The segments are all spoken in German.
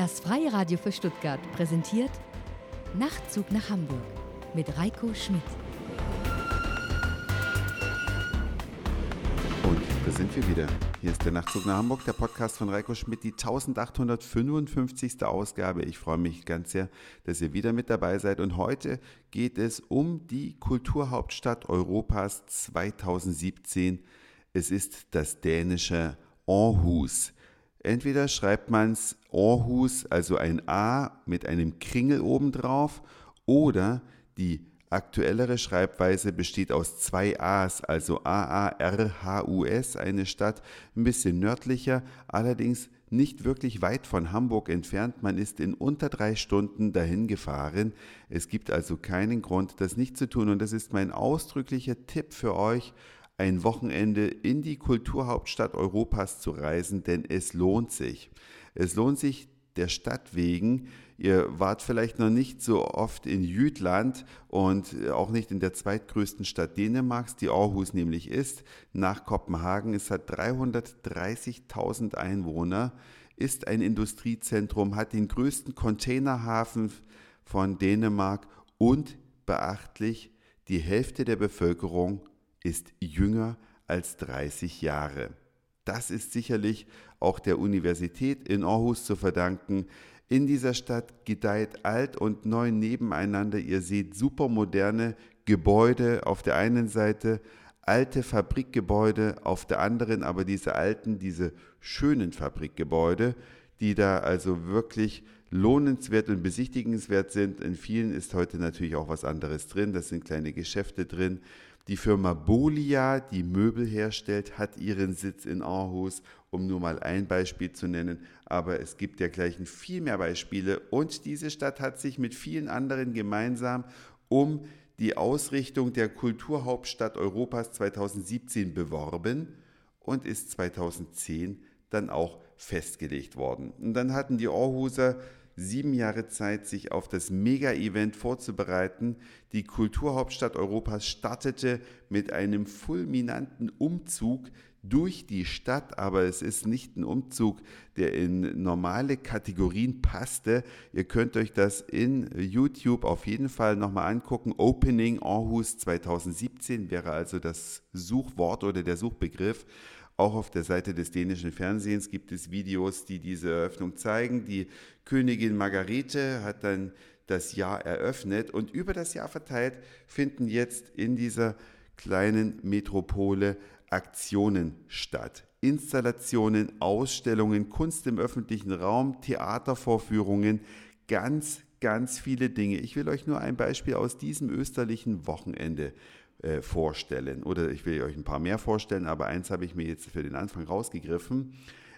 Das Freie Radio für Stuttgart präsentiert Nachtzug nach Hamburg mit Reiko Schmidt. Und da sind wir wieder. Hier ist der Nachtzug nach Hamburg, der Podcast von Reiko Schmidt, die 1855. Ausgabe. Ich freue mich ganz sehr, dass ihr wieder mit dabei seid. Und heute geht es um die Kulturhauptstadt Europas 2017. Es ist das dänische Aarhus. Entweder schreibt man es Aarhus, also ein A mit einem Kringel obendrauf, oder die aktuellere Schreibweise besteht aus zwei A's, also A-A-R-H-U-S, eine Stadt ein bisschen nördlicher, allerdings nicht wirklich weit von Hamburg entfernt. Man ist in unter drei Stunden dahin gefahren. Es gibt also keinen Grund, das nicht zu tun. Und das ist mein ausdrücklicher Tipp für euch ein Wochenende in die Kulturhauptstadt Europas zu reisen, denn es lohnt sich. Es lohnt sich der Stadt wegen. Ihr wart vielleicht noch nicht so oft in Jütland und auch nicht in der zweitgrößten Stadt Dänemarks, die Aarhus nämlich ist, nach Kopenhagen. Es hat 330.000 Einwohner, ist ein Industriezentrum, hat den größten Containerhafen von Dänemark und beachtlich, die Hälfte der Bevölkerung ist jünger als 30 Jahre. Das ist sicherlich auch der Universität in Aarhus zu verdanken. In dieser Stadt gedeiht alt und neu nebeneinander. Ihr seht supermoderne Gebäude auf der einen Seite, alte Fabrikgebäude auf der anderen, aber diese alten, diese schönen Fabrikgebäude, die da also wirklich lohnenswert und besichtigenswert sind. In vielen ist heute natürlich auch was anderes drin. Das sind kleine Geschäfte drin. Die Firma Bolia, die Möbel herstellt, hat ihren Sitz in Aarhus, um nur mal ein Beispiel zu nennen. Aber es gibt dergleichen viel mehr Beispiele. Und diese Stadt hat sich mit vielen anderen gemeinsam um die Ausrichtung der Kulturhauptstadt Europas 2017 beworben und ist 2010 dann auch festgelegt worden. Und dann hatten die Aarhuser sieben Jahre Zeit, sich auf das Mega-Event vorzubereiten. Die Kulturhauptstadt Europas startete mit einem fulminanten Umzug durch die Stadt, aber es ist nicht ein Umzug, der in normale Kategorien passte. Ihr könnt euch das in YouTube auf jeden Fall nochmal angucken. Opening Aarhus 2017 wäre also das Suchwort oder der Suchbegriff. Auch auf der Seite des dänischen Fernsehens gibt es Videos, die diese Eröffnung zeigen. Die Königin Margarete hat dann das Jahr eröffnet und über das Jahr verteilt finden jetzt in dieser kleinen Metropole Aktionen statt. Installationen, Ausstellungen, Kunst im öffentlichen Raum, Theatervorführungen, ganz, ganz viele Dinge. Ich will euch nur ein Beispiel aus diesem österlichen Wochenende äh, vorstellen. Oder ich will euch ein paar mehr vorstellen, aber eins habe ich mir jetzt für den Anfang rausgegriffen.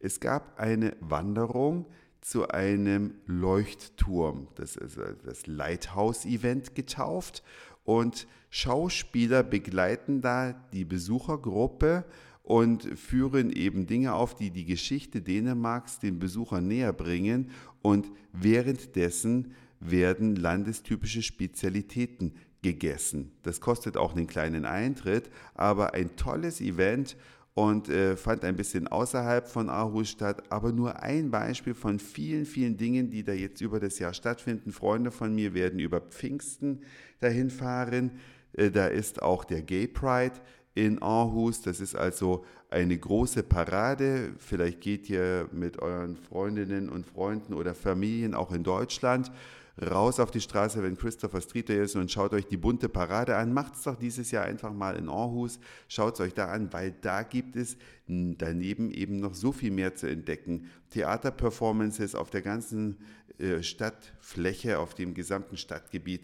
Es gab eine Wanderung zu einem Leuchtturm. Das ist das Lighthouse-Event getauft. Und Schauspieler begleiten da die Besuchergruppe und führen eben Dinge auf, die die Geschichte Dänemarks den Besuchern näher bringen. Und währenddessen werden landestypische Spezialitäten gegessen. Das kostet auch einen kleinen Eintritt, aber ein tolles Event und äh, fand ein bisschen außerhalb von Aarhus statt, aber nur ein Beispiel von vielen, vielen Dingen, die da jetzt über das Jahr stattfinden. Freunde von mir werden über Pfingsten dahin fahren. Äh, da ist auch der Gay Pride in Aarhus. Das ist also eine große Parade. Vielleicht geht ihr mit euren Freundinnen und Freunden oder Familien auch in Deutschland raus auf die Straße, wenn Christopher Street Day ist und schaut euch die bunte Parade an. Macht es doch dieses Jahr einfach mal in Aarhus. Schaut es euch da an, weil da gibt es daneben eben noch so viel mehr zu entdecken. Theaterperformances auf der ganzen äh, Stadtfläche, auf dem gesamten Stadtgebiet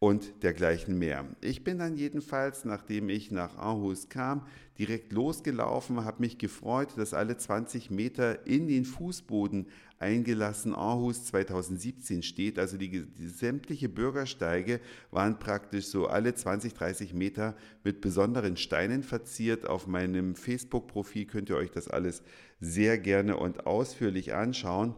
und dergleichen mehr. Ich bin dann jedenfalls, nachdem ich nach Aarhus kam, direkt losgelaufen, habe mich gefreut, dass alle 20 Meter in den Fußboden eingelassen Aarhus 2017 steht. Also die, die sämtliche Bürgersteige waren praktisch so alle 20, 30 Meter mit besonderen Steinen verziert. Auf meinem Facebook-Profil könnt ihr euch das alles sehr gerne und ausführlich anschauen.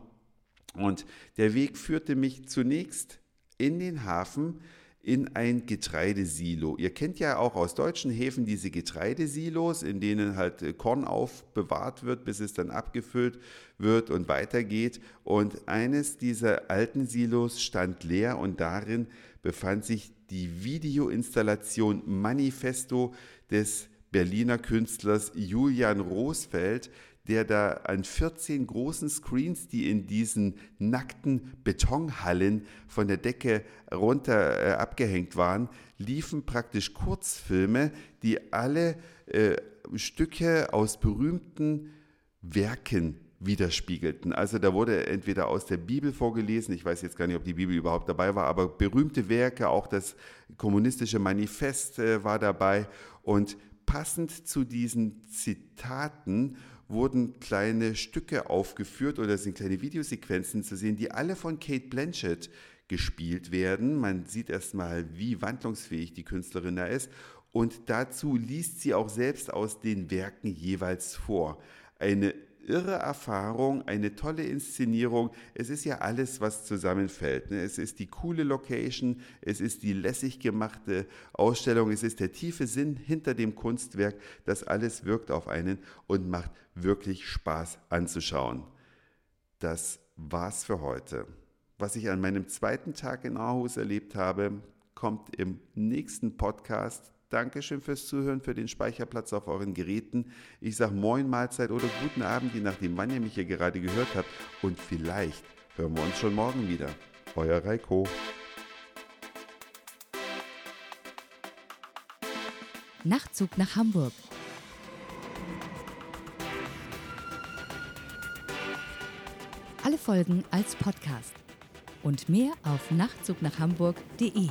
Und der Weg führte mich zunächst in den Hafen, in ein Getreidesilo. Ihr kennt ja auch aus deutschen Häfen diese Getreidesilos, in denen halt äh, Korn aufbewahrt wird, bis es dann abgefüllt wird und weitergeht. Und eines dieser alten Silos stand leer und darin befand sich die Videoinstallation Manifesto des Berliner Künstlers Julian Rosfeld, der da an 14 großen Screens, die in diesen nackten Betonhallen von der Decke runter äh, abgehängt waren, liefen praktisch Kurzfilme, die alle äh, Stücke aus berühmten Werken widerspiegelten. Also da wurde entweder aus der Bibel vorgelesen, ich weiß jetzt gar nicht, ob die Bibel überhaupt dabei war, aber berühmte Werke, auch das kommunistische Manifest äh, war dabei und passend zu diesen Zitaten wurden kleine Stücke aufgeführt oder sind kleine Videosequenzen zu sehen, die alle von Kate Blanchett gespielt werden. Man sieht erstmal, wie wandlungsfähig die Künstlerin da ist. Und dazu liest sie auch selbst aus den Werken jeweils vor. Eine irre Erfahrung, eine tolle Inszenierung. Es ist ja alles, was zusammenfällt. Ne? Es ist die coole Location, es ist die lässig gemachte Ausstellung, es ist der tiefe Sinn hinter dem Kunstwerk. Das alles wirkt auf einen und macht wirklich Spaß anzuschauen. Das war's für heute. Was ich an meinem zweiten Tag in Aarhus erlebt habe, kommt im nächsten Podcast. Dankeschön fürs Zuhören, für den Speicherplatz auf euren Geräten. Ich sage Moin, Mahlzeit oder guten Abend, je nachdem, wann ihr mich hier gerade gehört habt. Und vielleicht hören wir uns schon morgen wieder. Euer Reiko. Nachtzug nach Hamburg. Alle Folgen als Podcast. Und mehr auf nachtzugnachhamburg.de.